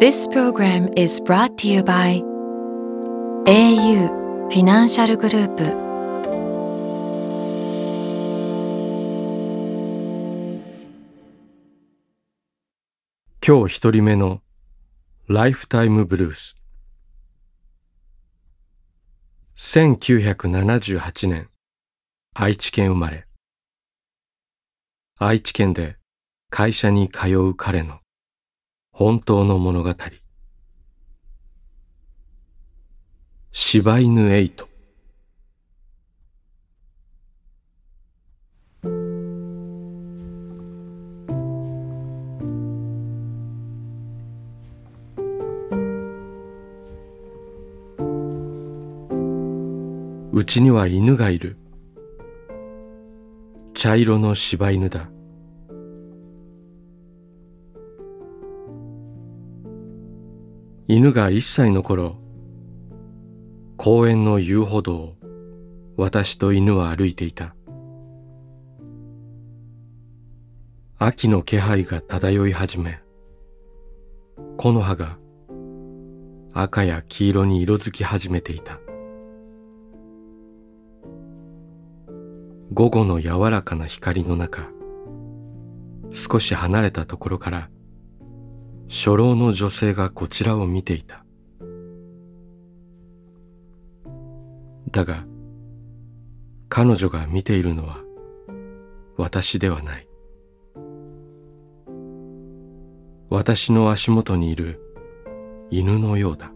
This program is brought to you by au フィナンシャルグループ今日一人目のライフタイムブルース1978年愛知県生まれ愛知県で会社に通う彼の本当の物語。柴犬エイト。うちには犬がいる。茶色の柴犬だ。犬が一歳の頃公園の遊歩道を私と犬は歩いていた。秋の気配が漂い始め木の葉が赤や黄色に色づき始めていた。午後の柔らかな光の中少し離れたところから初老の女性がこちらを見ていた。だが彼女が見ているのは私ではない。私の足元にいる犬のようだ。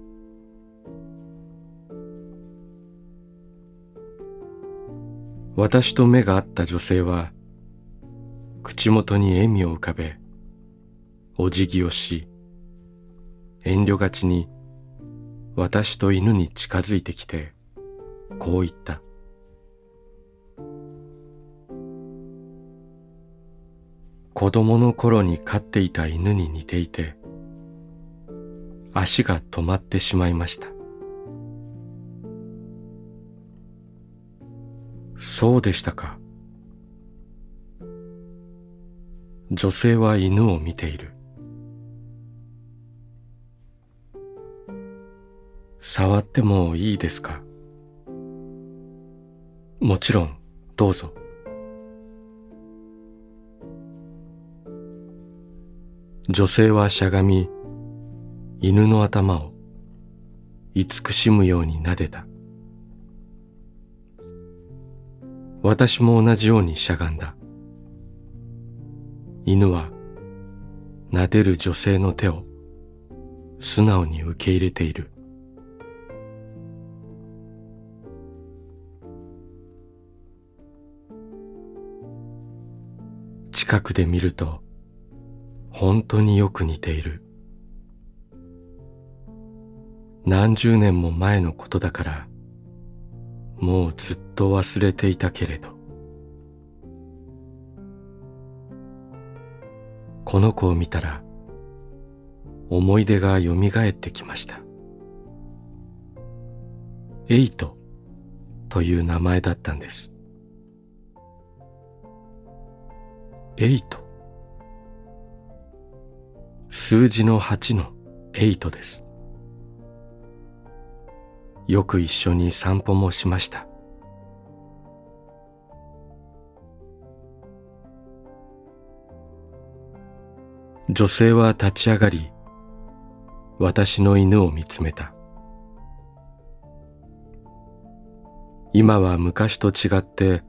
私と目が合った女性は口元に笑みを浮かべお辞儀をし遠慮がちに私と犬に近づいてきてこう言った。子供の頃に飼っていた犬に似ていて足が止まってしまいました。そうでしたか。女性は犬を見ている。触ってもいいですか？もちろんどうぞ。女性はしゃがみ犬の頭を慈しむように撫でた。私も同じようにしゃがんだ。犬は撫でる女性の手を素直に受け入れている。近くで見ると本当によく似ている。何十年も前のことだからもうずっと忘れていたけれど。この子を見たら思い出がよみがえってきました。エイトという名前だったんです。エイト。数字の8のエイトです。よく一緒に散歩もしました。女性は立ち上がり私の犬を見つめた。今は昔と違って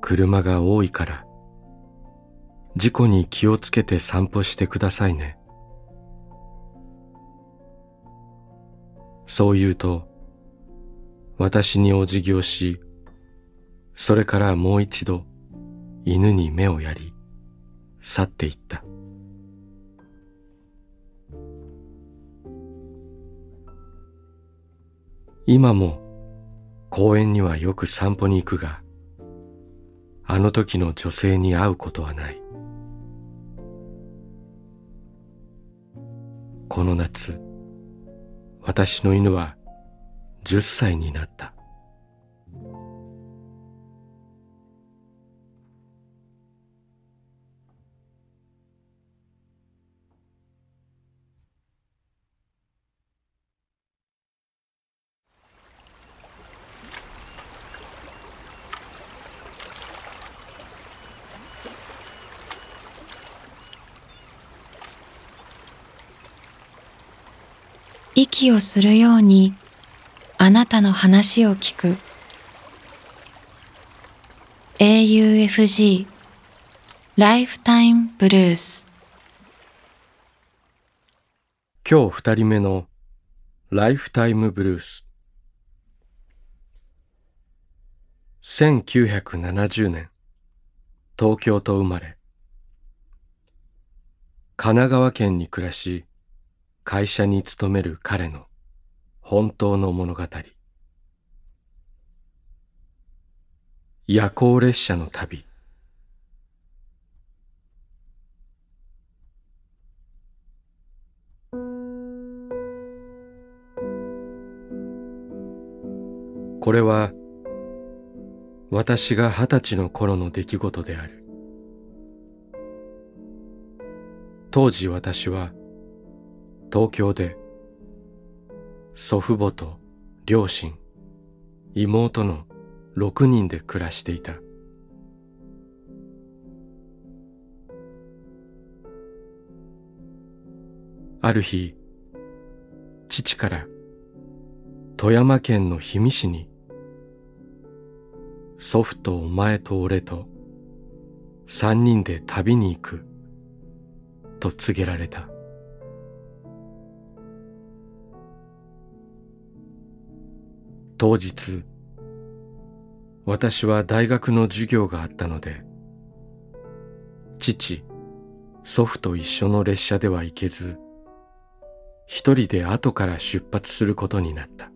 車が多いから事故に気をつけて散歩してくださいねそう言うと私にお辞儀をしそれからもう一度犬に目をやり去っていった今も公園にはよく散歩に行くが、あの時の女性に会うことはない。この夏、私の犬は10歳になった。息をするようにあなたの話を聞く。AUFG ライフタイムブルース今日二人目のライフタイムブルース1970年東京と生まれ。神奈川県に暮らし会社に勤める彼の本当の物語。夜行列車の旅。これは私が二十歳の頃の出来事である。当時私は東京で祖父母と両親妹の6人で暮らしていた。ある日父から富山県の氷見市に祖父とお前と俺と三人で旅に行くと告げられた。当日私は大学の授業があったので父祖父と一緒の列車では行けず一人で後から出発することになった。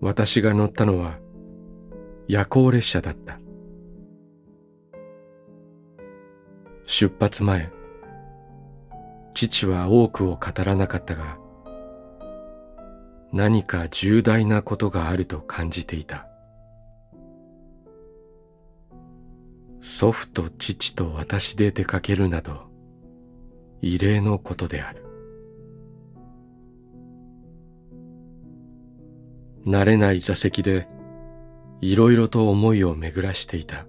私が乗ったのは夜行列車だった。出発前父は多くを語らなかったが何か重大なことがあると感じていた。祖父と父と私で出かけるなど異例のことである。慣れない座席でいろいろと思いを巡らしていた。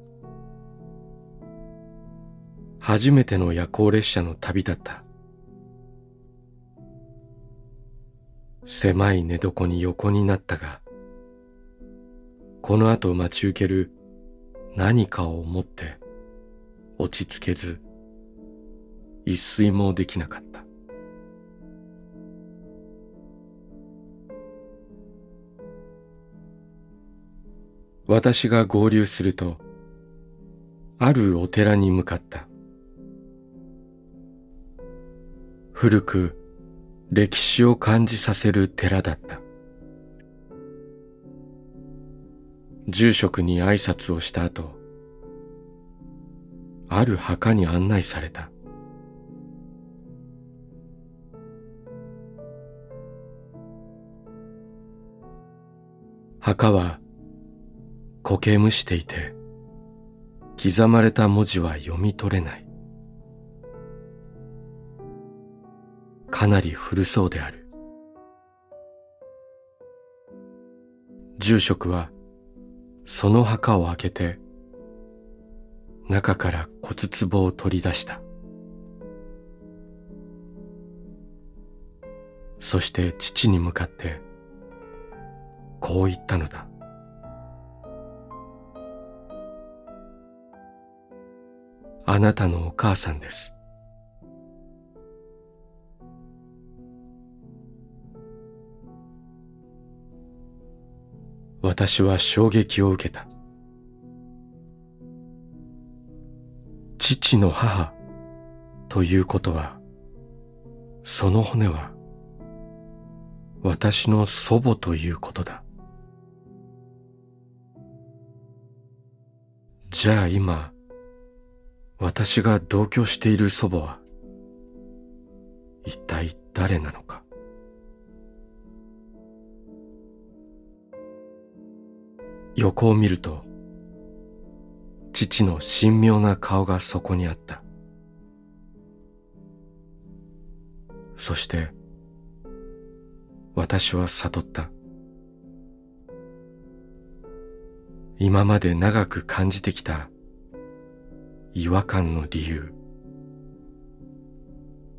初めての夜行列車の旅だった。狭い寝床に横になったが、この後待ち受ける何かを思って落ち着けず、一睡もできなかった。私が合流すると、あるお寺に向かった。古く歴史を感じさせる寺だった。住職に挨拶をした後ある墓に案内された。墓は苔むしていて刻まれた文字は読み取れない。かなり古そうである。住職はその墓を開けて中から骨壺を取り出した。そして父に向かってこう言ったのだあなたのお母さんです。私は衝撃を受けた。父の母ということはその骨は私の祖母ということだ。じゃあ今私が同居している祖母は一体誰なのか。横を見ると父の神妙な顔がそこにあった。そして私は悟った。今まで長く感じてきた違和感の理由。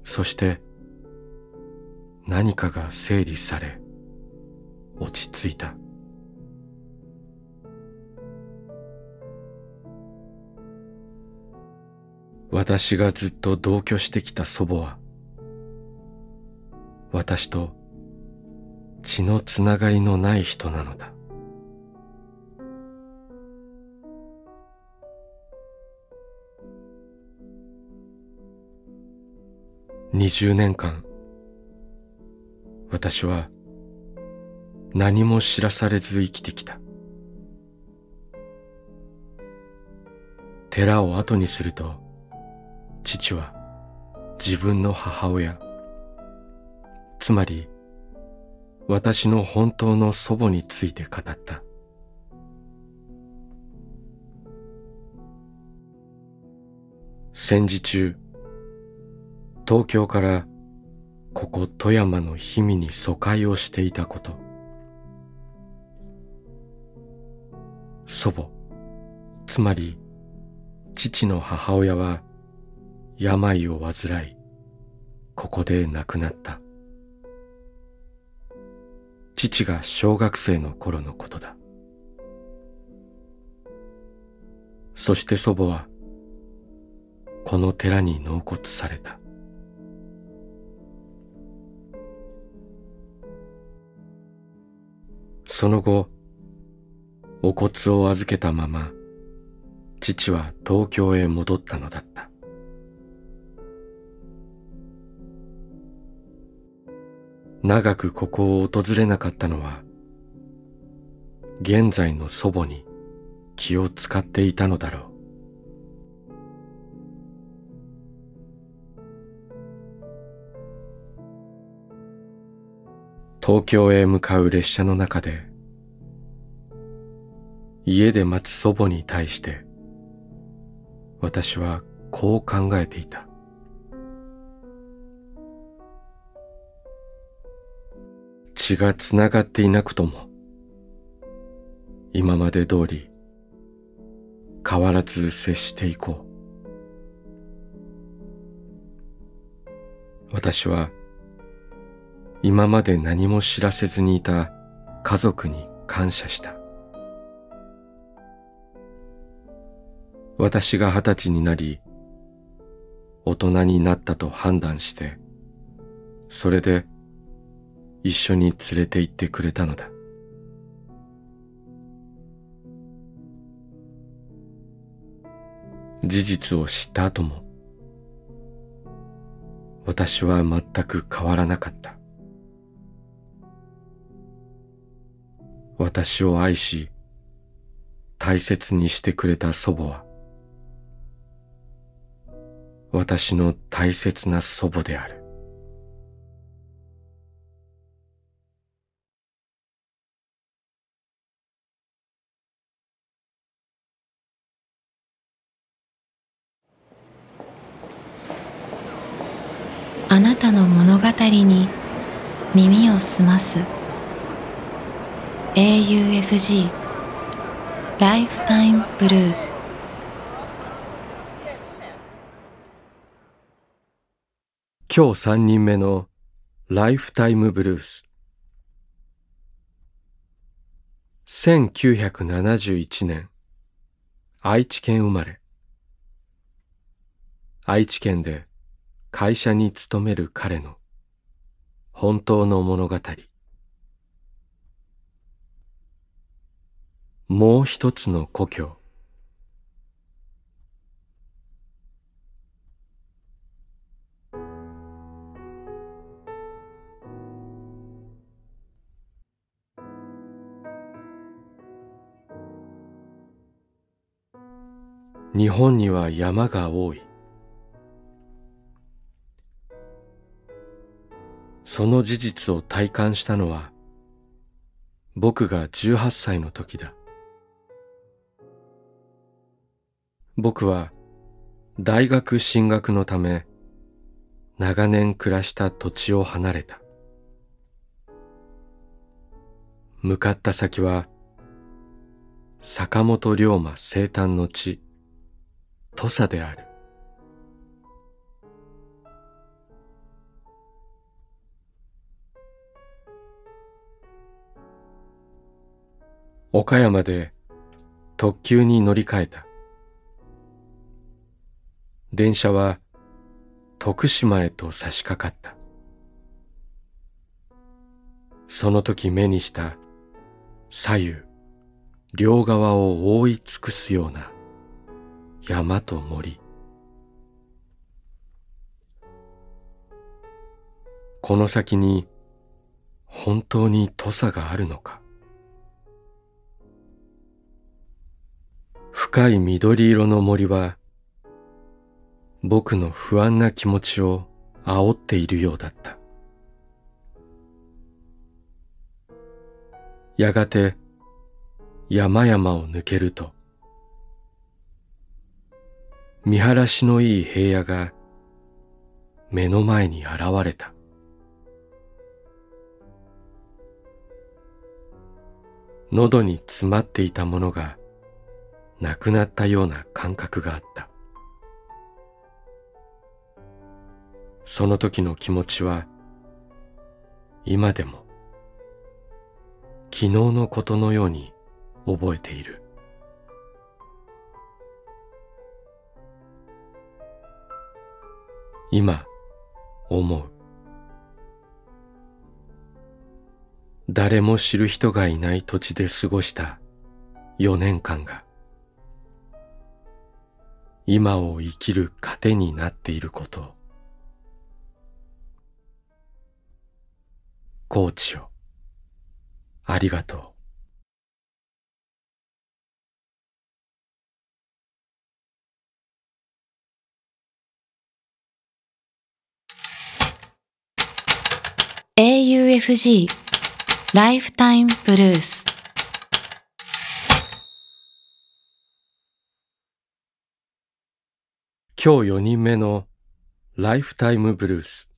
そして何かが整理され落ち着いた。私がずっと同居してきた祖母は私と血のつながりのない人なのだ。20年間私は何も知らされず生きてきた。寺を後にすると父は自分の母親。つまり私の本当の祖母について語った。戦時中東京からここ富山の氷見に疎開をしていたこと。祖母つまり父の母親は病を患いここで亡くなった。父が小学生の頃のことだ。そして祖母はこの寺に納骨された。その後お骨を預けたまま父は東京へ戻ったのだった。長くここを訪れなかったのは現在の祖母に気を使っていたのだろう。東京へ向かう列車の中で家で待つ祖母に対して私はこう考えていた。血がつながっていなくとも今まで通り変わらず接していこう。私は今まで何も知らせずにいた家族に感謝した。私が二十歳になり大人になったと判断してそれで一緒に連れて行ってくれたのだ。事実を知った後も私は全く変わらなかった。私を愛し大切にしてくれた祖母は私の大切な祖母である。あなたの物語に耳を澄ます。AUFG ライフタイムブルース今日三人目のライフタイムブルース。1971年。愛知県生まれ。愛知県で会社に勤める彼の本当の物語。もう一つの故郷。日本には山が多い。その事実を体感したのは僕が18歳の時だ。僕は大学進学のため長年暮らした土地を離れた。向かった先は坂本龍馬生誕の地土佐である。岡山で特急に乗り換えた。電車は徳島へと差し掛かった。その時目にした左右両側を覆い尽くすような山と森。この先に本当に土佐があるのか。深い緑色の森は僕の不安な気持ちを煽っているようだった。やがて山々を抜けると見晴らしのいい平野が目の前に現れた。喉に詰まっていたものがなくなったような感覚があった。その時の気持ちは今でも昨日のことのように覚えている。今思う。誰も知る人がいない土地で過ごした4年間が今を生きる糧になっていること。コーチよ。ありがとう。AUFG ライフタイムブルース今日4人目のライフタイムブルース。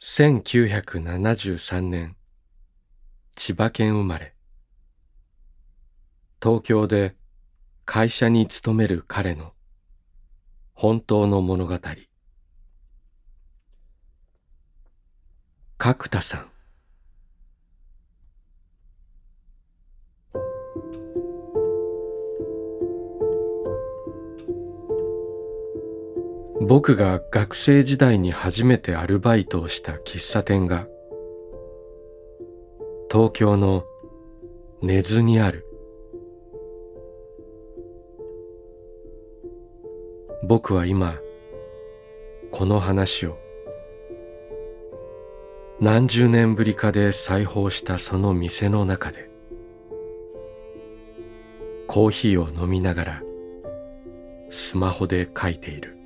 1973年千葉県生まれ。東京で会社に勤める彼の本当の物語。角田さん。僕が学生時代に初めてアルバイトをした喫茶店が東京の根津にある。僕は今この話を何十年ぶりかで再訪したその店の中でコーヒーを飲みながらスマホで書いている。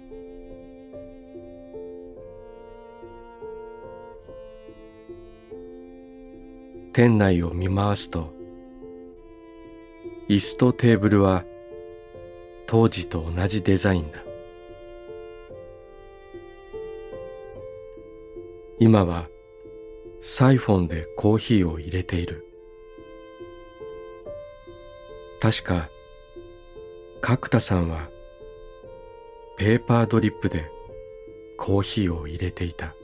店内を見回すと椅子とテーブルは当時と同じデザインだ。今はサイフォンでコーヒーを入れている。確か角田さんはペーパードリップでコーヒーを入れていた。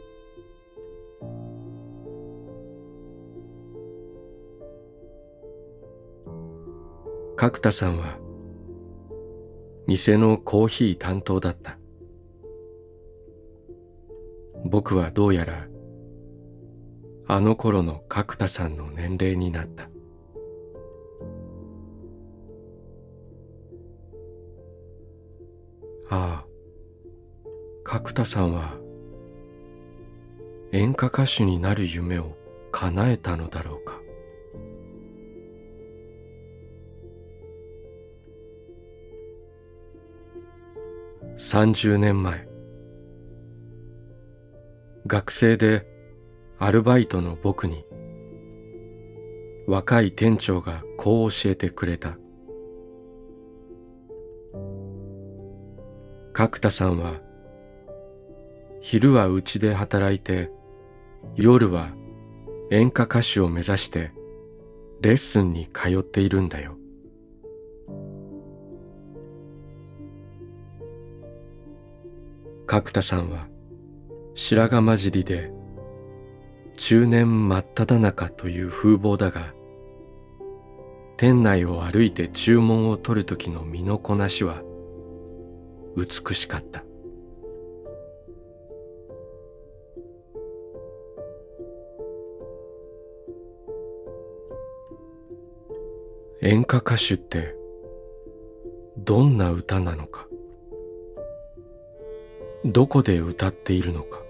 角田さんは店のコーヒー担当だった。僕はどうやらあの頃の角田さんの年齢になった。ああ角田さんは演歌歌手になる夢を叶えたのだろうか。30年前。学生でアルバイトの僕に若い店長がこう教えてくれた。角田さんは昼はうちで働いて夜は演歌歌手を目指してレッスンに通っているんだよ。角田さんは白髪混じりで中年真っ只中という風貌だが店内を歩いて注文を取る時の身のこなしは美しかった。演歌歌手ってどんな歌なのか。どこで歌っているのか。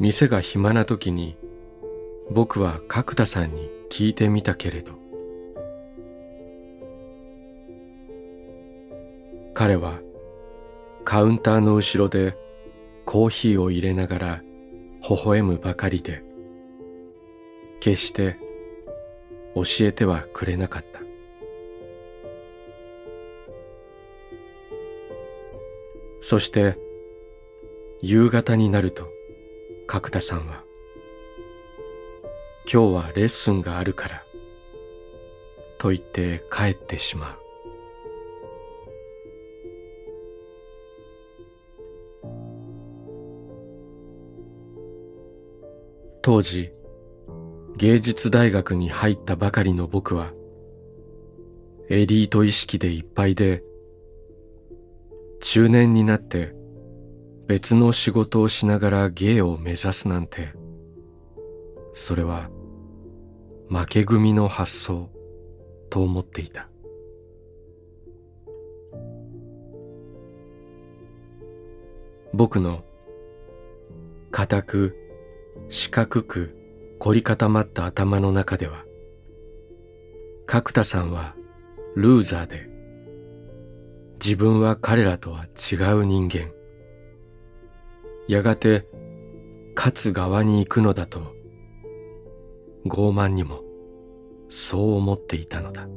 店が暇な時に僕は角田さんに聞いてみたけれど。彼はカウンターの後ろでコーヒーを入れながら微笑むばかりで決して教えてはくれなかった。そして夕方になると角田さんは今日はレッスンがあるからと言って帰ってしまう。当時芸術大学に入ったばかりの僕はエリート意識でいっぱいで中年になって別の仕事をしながら芸を目指すなんて。それは負け組の発想と思っていた。僕の固く四角く凝り固まった頭の中では角田さんはルーザーで自分は彼らとは違う人間。やがて勝つ側に行くのだと傲慢にもそう思っていたのだ。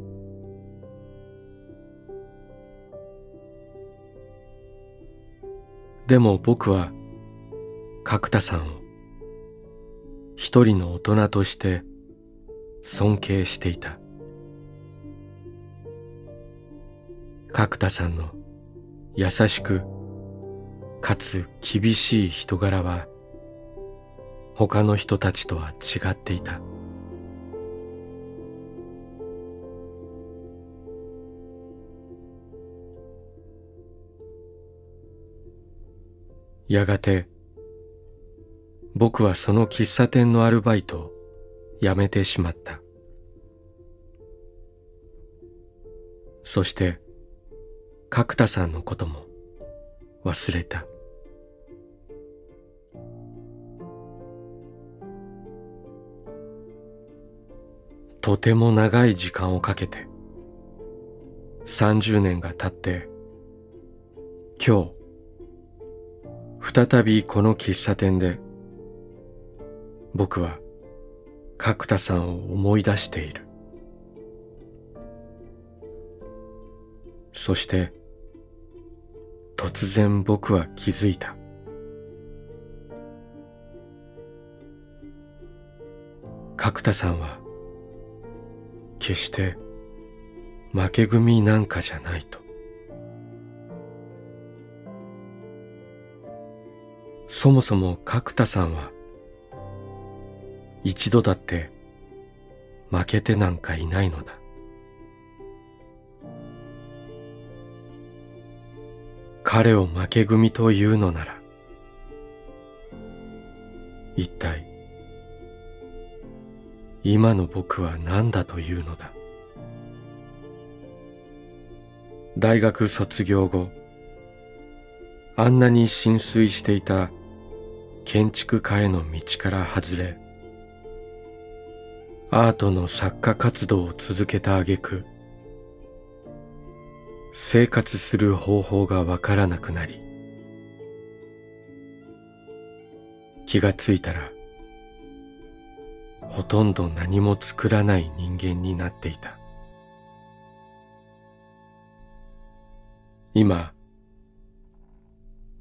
でも僕は角田さんを一人の大人として尊敬していた。角田さんの優しくかつ厳しい人柄は他の人たちとは違っていた。やがて僕はその喫茶店のアルバイトを辞めてしまった。そして角田さんのことも忘れた。とても長い時間をかけて30年が経って今日再びこの喫茶店で僕は角田さんを思い出している。そして突然僕は気づいた。角田さんは決して負け組なんかじゃないと。そもそも角田さんは一度だって負けてなんかいないのだ。彼を負け組というのなら一体今の僕は何だというのだ。大学卒業後あんなに浸水していた建築家への道から外れアートの作家活動を続けた挙句生活する方法がわからなくなり気がついたらほとんど何も作らない人間になっていた。今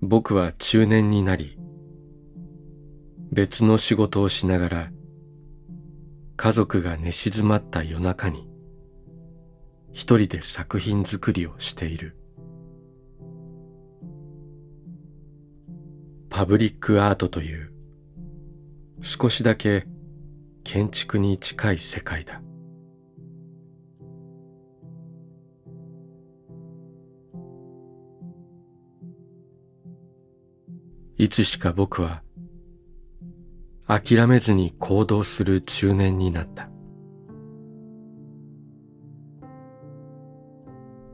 僕は中年になり別の仕事をしながら家族が寝静まった夜中に一人で作品作りをしている。パブリックアートという少しだけ建築に近い世界だ。いつしか僕は諦めずに行動する中年になった。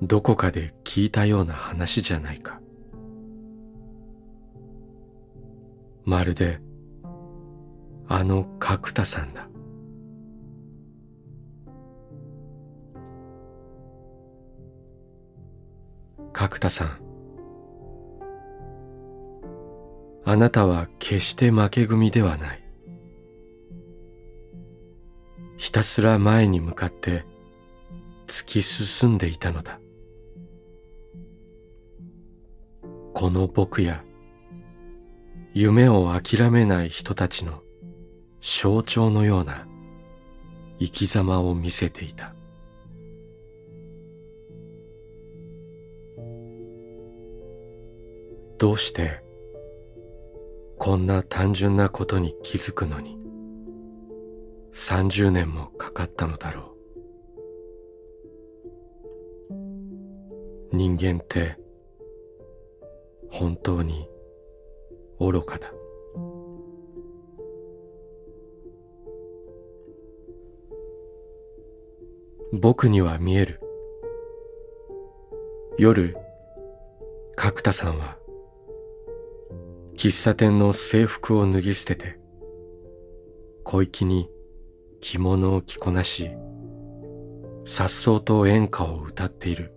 どこかで聞いたような話じゃないか。まるであの角田さんだ。角田さん。あなたは決して負け組ではない。ひたすら前に向かって突き進んでいたのだ。この僕や夢を諦めない人たちの象徴のような生き様を見せていた。どうしてこんな単純なことに気づくのに30年もかかったのだろう。人間って本当に愚かだ。僕には見える。夜角田さんは喫茶店の制服を脱ぎ捨てて小粋に着物を着こなし颯爽と演歌を歌っている。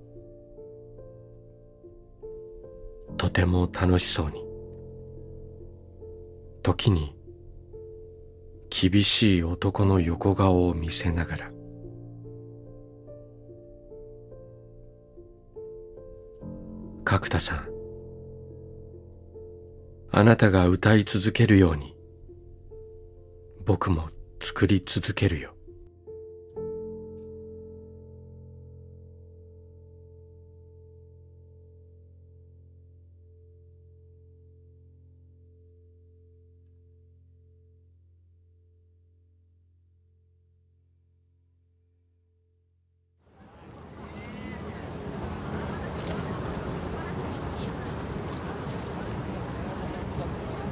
とても楽しそうに。時に厳しい男の横顔を見せながら。角田さんあなたが歌い続けるように僕も作り続けるよ。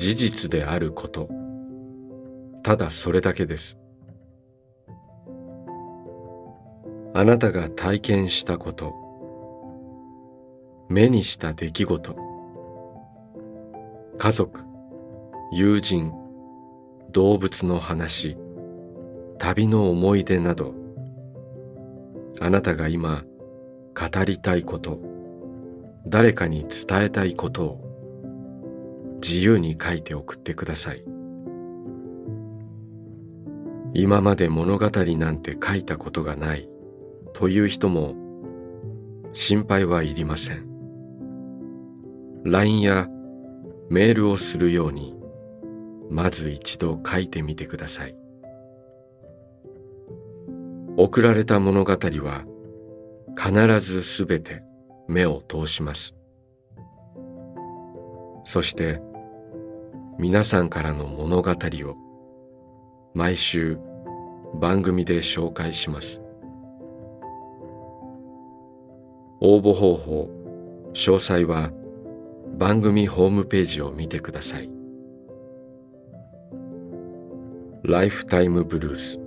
事実であること。ただそれだけです。あなたが体験したこと。目にした出来事。家族友人動物の話旅の思い出など。あなたが今語りたいこと。誰かに伝えたいことを。自由に書いて送ってください。今まで物語なんて書いたことがないという人も心配はいりません。LINE やメールをするようにまず一度書いてみてください。送られた物語は必ずすべて目を通します。そして皆さんからの物語を毎週番組で紹介します。応募方法詳細は番組ホームページを見てください。ライフタイムブルース。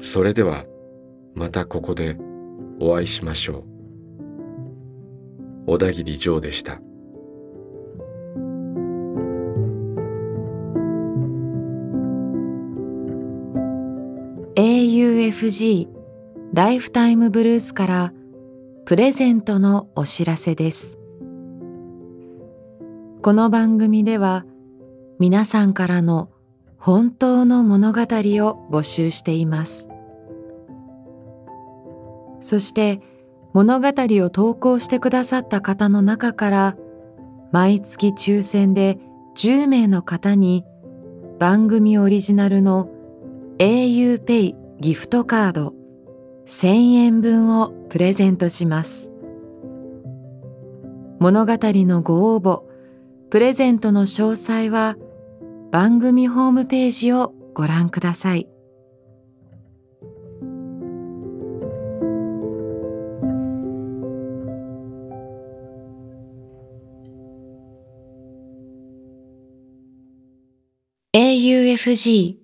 それではまたここでお会いしましょう。小田切ジョーでした。UFG ライフタイムブルースからプレゼントのお知らせです。この番組では皆さんからの本当の物語を募集しています。そして物語を投稿してくださった方の中から毎月抽選で10名の方に番組オリジナルの auPay ギフトカード1000円分をプレゼントします。物語のご応募、プレゼントの詳細は番組ホームページをご覧ください。AUFG